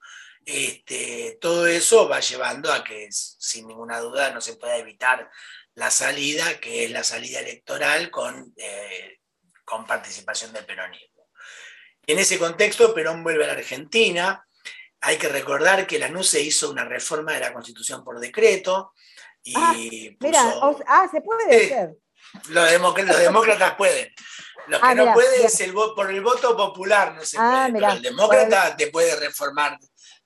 este, todo eso va llevando a que sin ninguna duda no se pueda evitar la salida, que es la salida electoral con... Eh, con participación del peronismo. En ese contexto, Perón vuelve a la Argentina. Hay que recordar que la NUCE hizo una reforma de la Constitución por decreto. Y ah, mira, ah, se puede hacer. Los, demócratas pueden. Lo ah, que no puede es el por el voto popular, no se puede. pero el demócrata te puede reformar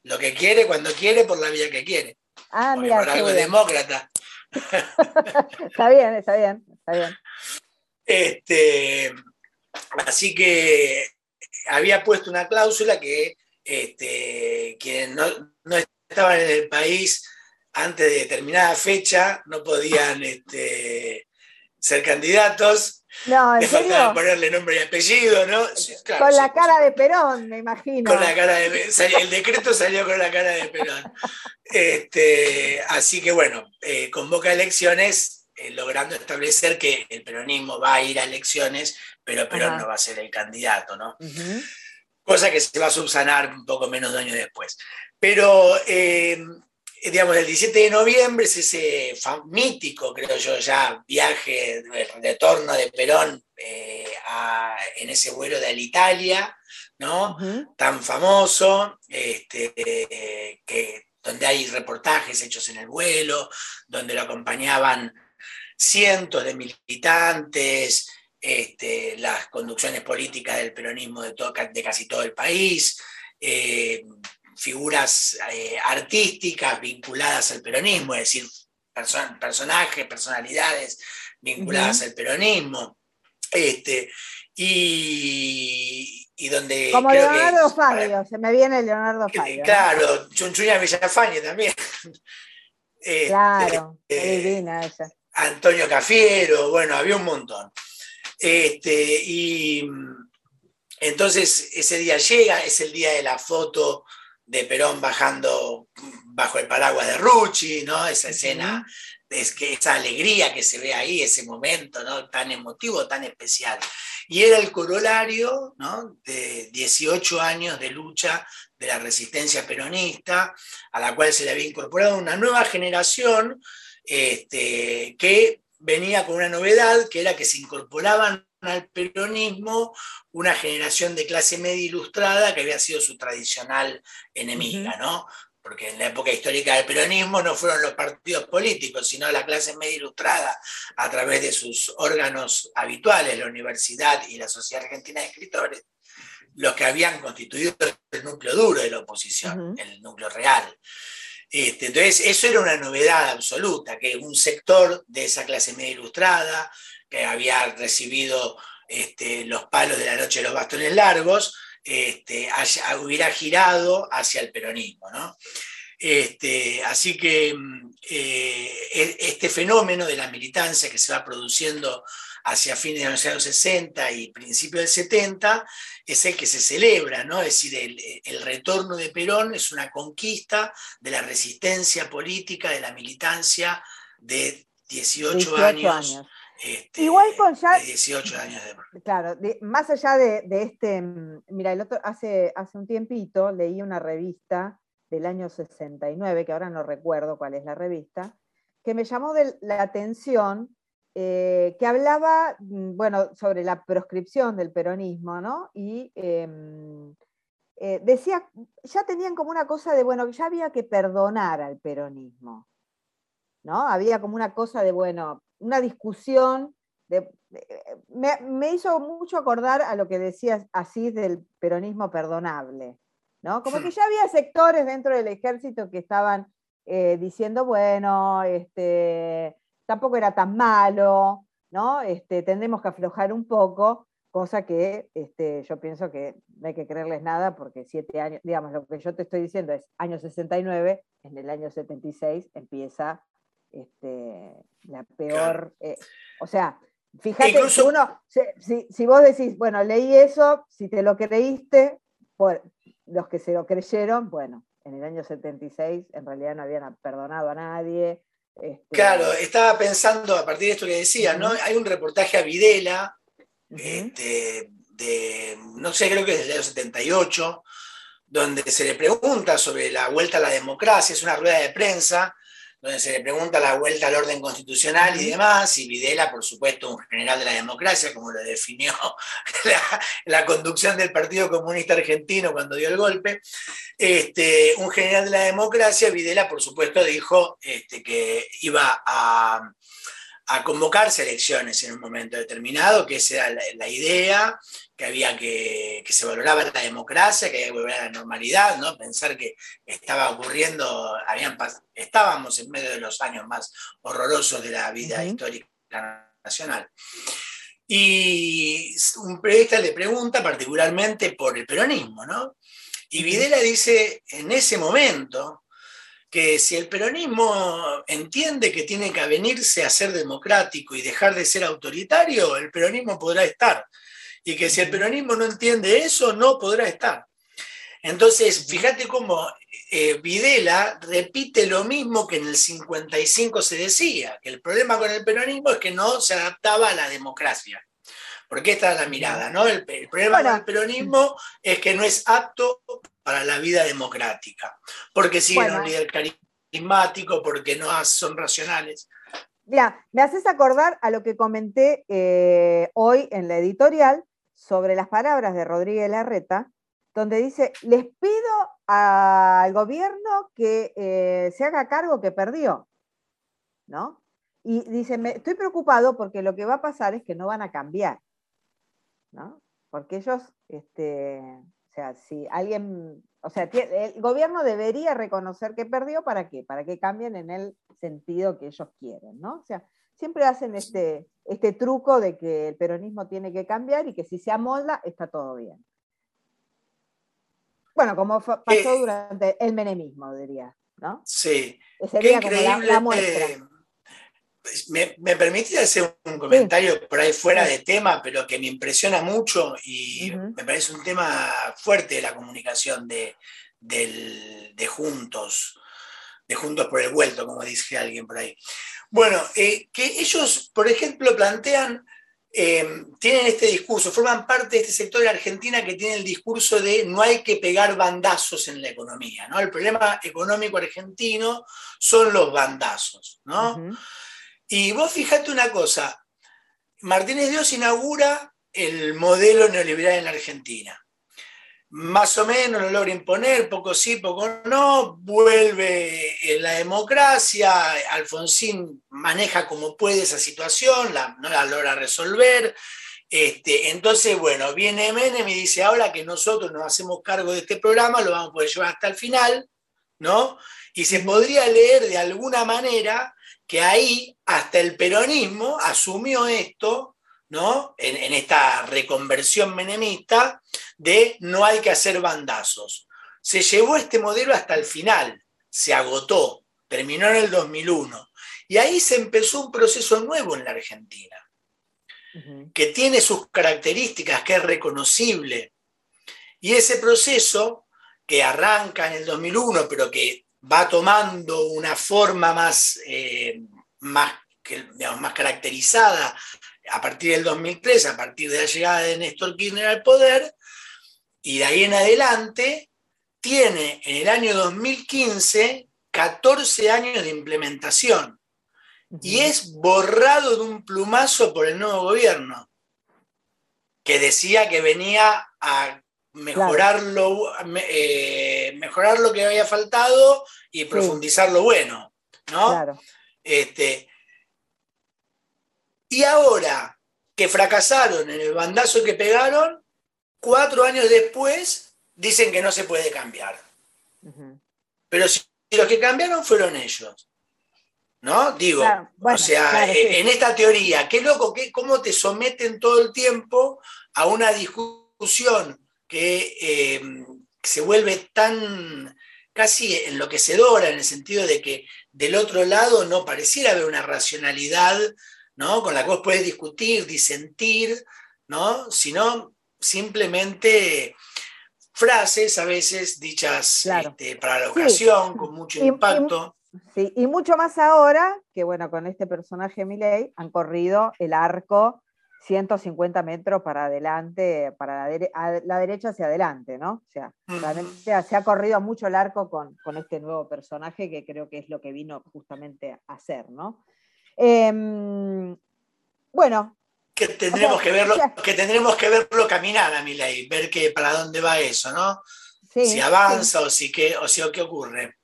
lo que quiere, cuando quiere, por la vía que quiere. Ah, mira, por algo demócrata. <laughs> está bien, está bien, está bien. Este, Así que había puesto una cláusula que este, quienes no, estaban en el país antes de determinada fecha no podían este, ser candidatos. No, ¿en serio? ponerle nombre y apellido, ¿no? con la cara de Perón, me imagino. Con la cara de el decreto salió con la cara de Perón. Este, así que bueno, eh, convoca elecciones eh, logrando establecer que el peronismo va a ir a elecciones, pero Perón no va a ser el candidato, ¿no? Cosa que se va a subsanar un poco menos de año después. Pero, eh, digamos, el 17 de noviembre es ese mítico, creo yo, ya viaje de retorno de Perón eh, en ese vuelo de Alitalia, ¿no? Tan famoso, este, que, donde hay reportajes hechos en el vuelo, donde lo acompañaban cientos de militantes, este, las conducciones políticas del peronismo de, de casi todo el país, eh, figuras eh, artísticas vinculadas al peronismo, es decir, personajes, personalidades vinculadas al peronismo. Este, y, donde. Como Leonardo Fabio, se me viene Leonardo Fabio. Claro, Chunchuña Villafañe también. <laughs> claro, este, divina ella Antonio Cafiero, bueno, había un montón. Este, y entonces ese día llega, es el día de la foto de Perón bajando bajo el paraguas de Rucci, ¿no? Esa escena, es que esa alegría que se ve ahí, ese momento, ¿no? Tan emotivo, tan especial. Y era el corolario, ¿no? De 18 años de lucha de la resistencia peronista, a la cual se le había incorporado una nueva generación este, que venía con una novedad, que era que se incorporaban al peronismo una generación de clase media ilustrada que había sido su tradicional enemiga, ¿no? Porque en la época histórica del peronismo no fueron los partidos políticos, sino la clase media ilustrada a través de sus órganos habituales, la universidad y la Sociedad Argentina de Escritores, los que habían constituido el núcleo duro de la oposición, el núcleo real. Este, entonces, eso era una novedad absoluta, que un sector de esa clase media ilustrada, que había recibido este, los palos de la noche de los bastones largos, este, hubiera girado hacia el peronismo. Este, así que mm, eh, e, este fenómeno de la militancia que se va produciendo hacia fines de los años 60 y principios del 70 es el que se celebra, ¿no? Es decir, el, retorno de Perón es una conquista de la resistencia política, de la militancia de 18, años este, Igual con ya. 18 años de. Claro, más allá de, este. Mira, el otro, hace, hace un tiempito leí una revista del año 69, que ahora no recuerdo cuál es la revista, que me llamó de la atención, eh, que hablaba, mm, bueno, sobre la proscripción del peronismo, ¿no? Y em, eh, decía, ya tenían como una cosa de, bueno, ya había que perdonar al peronismo, ¿no? Había como una cosa de, bueno, una discusión, de, me, hizo mucho acordar a lo que decías así del peronismo perdonable, ¿no? Como que ya había sectores dentro del ejército que estaban eh, diciendo, bueno, este, tampoco era tan malo, ¿no? Este, tendremos que aflojar un poco, cosa que este, yo pienso que no hay que creerles nada porque siete años, digamos, lo que yo te estoy diciendo es año 69, en el año 76 empieza este, la peor. Eh, o sea, fíjate, uno, si, vos decís, bueno, leí eso, si te lo creíste, por los que se lo creyeron, bueno, en el año 76 en realidad no habían perdonado a nadie. Este, claro, estaba pensando a partir de esto que decía, ¿no? Hay un reportaje a Videla, este, de, no sé, creo que es del año 78, donde se le pregunta sobre la vuelta a la democracia, es una rueda de prensa, donde se le pregunta la vuelta al orden constitucional y demás, y Videla, por supuesto, un general de la democracia, como lo definió <laughs> la, conducción del Partido Comunista Argentino cuando dio el golpe, este, un general de la democracia, Videla, por supuesto, dijo este, que iba a, convocarse elecciones en un momento determinado, que esa era la idea, que había que, que se valoraba la democracia, que había que volver a la normalidad, ¿no? Pensar que estaba ocurriendo, habían, estábamos en medio de los años más horrorosos de la vida histórica nacional. Y un periodista le pregunta particularmente por el peronismo, ¿no? Y Videla dice en ese momento que si el peronismo entiende que tiene que avenirse a ser democrático y dejar de ser autoritario, el peronismo podrá estar y que si el peronismo no entiende eso, no podrá estar. Entonces, fíjate cómo eh, Videla repite lo mismo que en el 55 se decía, que el problema con el peronismo es que no se adaptaba a la democracia. Porque esta es la mirada, ¿no? El, problema del peronismo es que no es apto para la vida democrática, porque siguen un líder carismático, porque no son racionales. Mira, me haces acordar a lo que comenté eh, hoy en la editorial, sobre las palabras de Rodríguez Larreta, donde dice, les pido al gobierno que eh, se haga cargo que perdió, ¿no? Y dice, me, estoy preocupado porque lo que va a pasar es que no van a cambiar, ¿no? Porque ellos, este, o sea, si alguien, o sea, el gobierno debería reconocer que perdió, ¿para qué? Para que cambien en el sentido que ellos quieren, ¿no? O sea, siempre hacen este, este truco de que el peronismo tiene que cambiar y que si se amolda está todo bien. Bueno, como pasó eh, durante el menemismo, diría, ¿no? Sí. Sería como la, muestra. Me, me permitís hacer un comentario por ahí fuera de tema, pero que me impresiona mucho y me parece un tema fuerte de la comunicación de, de Juntos, de Juntos por el Vuelto, como dice alguien por ahí. Bueno, eh, que ellos, por ejemplo, plantean eh, tienen este discurso, forman parte de este sector de Argentina que tiene el discurso de no hay que pegar bandazos en la economía. ¿no? El problema económico argentino son los bandazos. ¿no? Y vos fijate una cosa, Martínez Dios inaugura el modelo neoliberal en la Argentina más o menos lo logra imponer, poco sí, poco no, vuelve la democracia, Alfonsín maneja como puede esa situación, no la logra resolver. Este, entonces, bueno, viene Menem y dice, ahora que nosotros nos hacemos cargo de este programa, lo vamos a poder llevar hasta el final, ¿no? Y se podría leer de alguna manera que ahí hasta el peronismo asumió esto en, esta reconversión menemista de no hay que hacer bandazos. Se llevó este modelo hasta el final, se agotó, terminó en el 2001. Y ahí se empezó un proceso nuevo en la Argentina, que tiene sus características, que es reconocible. Y ese proceso, que arranca en el 2001, pero que va tomando una forma más, eh, más, más caracterizada a partir del 2003, a partir de la llegada de Néstor Kirchner al poder, y de ahí en adelante, tiene en el año 2015 14 años de implementación y es borrado de un plumazo por el nuevo gobierno, que decía que venía a mejorar, lo, eh, mejorar lo que había faltado y profundizar lo bueno. ¿no? Este, y ahora que fracasaron en el bandazo que pegaron, cuatro años después dicen que no se puede cambiar. Pero si los que cambiaron fueron ellos. ¿No? Digo, o sea, en, esta teoría, qué loco, qué, cómo te someten todo el tiempo a una discusión que eh, se vuelve tan casi enloquecedora en el sentido de que del otro lado no pareciera haber una racionalidad con la que vos puedes discutir, disentir, ¿no? Sino simplemente frases a veces dichas este, para la ocasión, con mucho impacto. Y, sí, y mucho más ahora que, bueno, con este personaje Miley han corrido el arco 150 metros para adelante, para la, derecha hacia adelante, ¿no? O sea, se ha corrido mucho el arco con, con, este nuevo personaje que creo que es lo que vino justamente a hacer, ¿no? Em, bueno. Que tendremos, que verlo, que tendremos que verlo caminar a mi ley, ver que, para dónde va eso, ¿no? si avanza o, si qué, o si qué ocurre.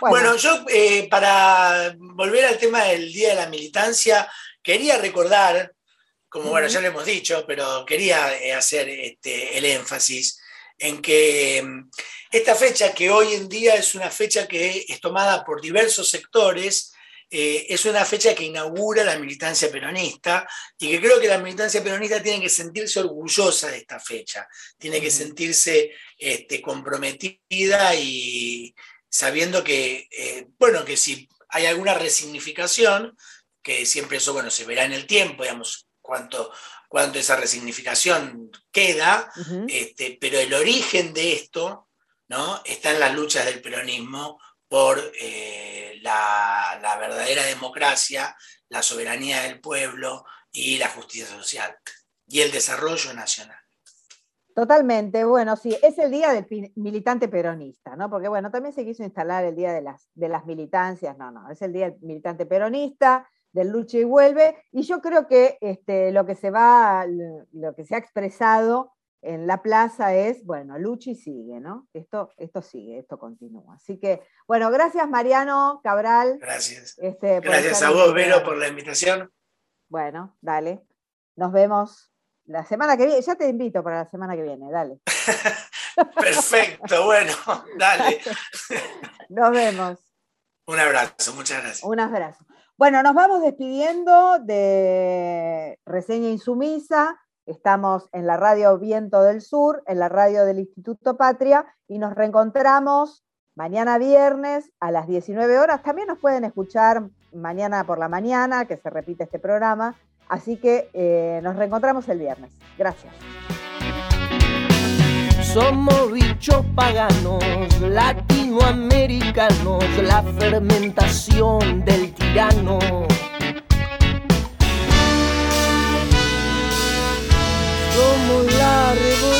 Bueno, yo eh, para volver al tema del Día de la Militancia, quería recordar, como bueno, ya lo hemos dicho, pero quería eh, hacer este, el énfasis en que em, esta fecha, que hoy en día es una fecha que es tomada por diversos sectores, eh, es una fecha que inaugura la militancia peronista y que creo que la militancia peronista tiene que sentirse orgullosa de esta fecha, tiene que sentirse este, comprometida y sabiendo que, eh, bueno, que si hay alguna resignificación, que siempre eso, bueno, se verá en el tiempo, digamos, cuánto, cuánto esa resignificación queda, este, pero el origen de esto, ¿no? Está en las luchas del peronismo por eh, la, verdadera democracia, la soberanía del pueblo y la justicia social y el desarrollo nacional. Totalmente, bueno, sí, es el día del militante peronista, ¿no? Porque bueno, también se quiso instalar el día de las, de las militancias, no, no, es el día del militante peronista, del lucha y vuelve, y yo creo que este, lo que se va, lo que se ha expresado en la plaza es, bueno, Luchi sigue, ¿no? Esto, esto sigue, esto continúa. Así que, bueno, gracias Mariano Cabral. Gracias. Este, gracias a vos, Vero, por la invitación. Bueno, dale. Nos vemos la semana que viene. Ya te invito para la semana que viene, dale. <laughs> Perfecto, bueno, dale. <laughs> Nos vemos. Un abrazo, muchas gracias. Un abrazo. Bueno, nos vamos despidiendo de Reseña Insumisa. Estamos en la radio Viento del Sur, en la radio del Instituto Patria, y nos reencontramos mañana viernes a las 19 horas. También nos pueden escuchar mañana por la mañana, que se repite este programa. Así que eh, nos reencontramos el viernes. Gracias. Somos bichos paganos, latinoamericanos, la fermentación del tirano. Somos la revolución.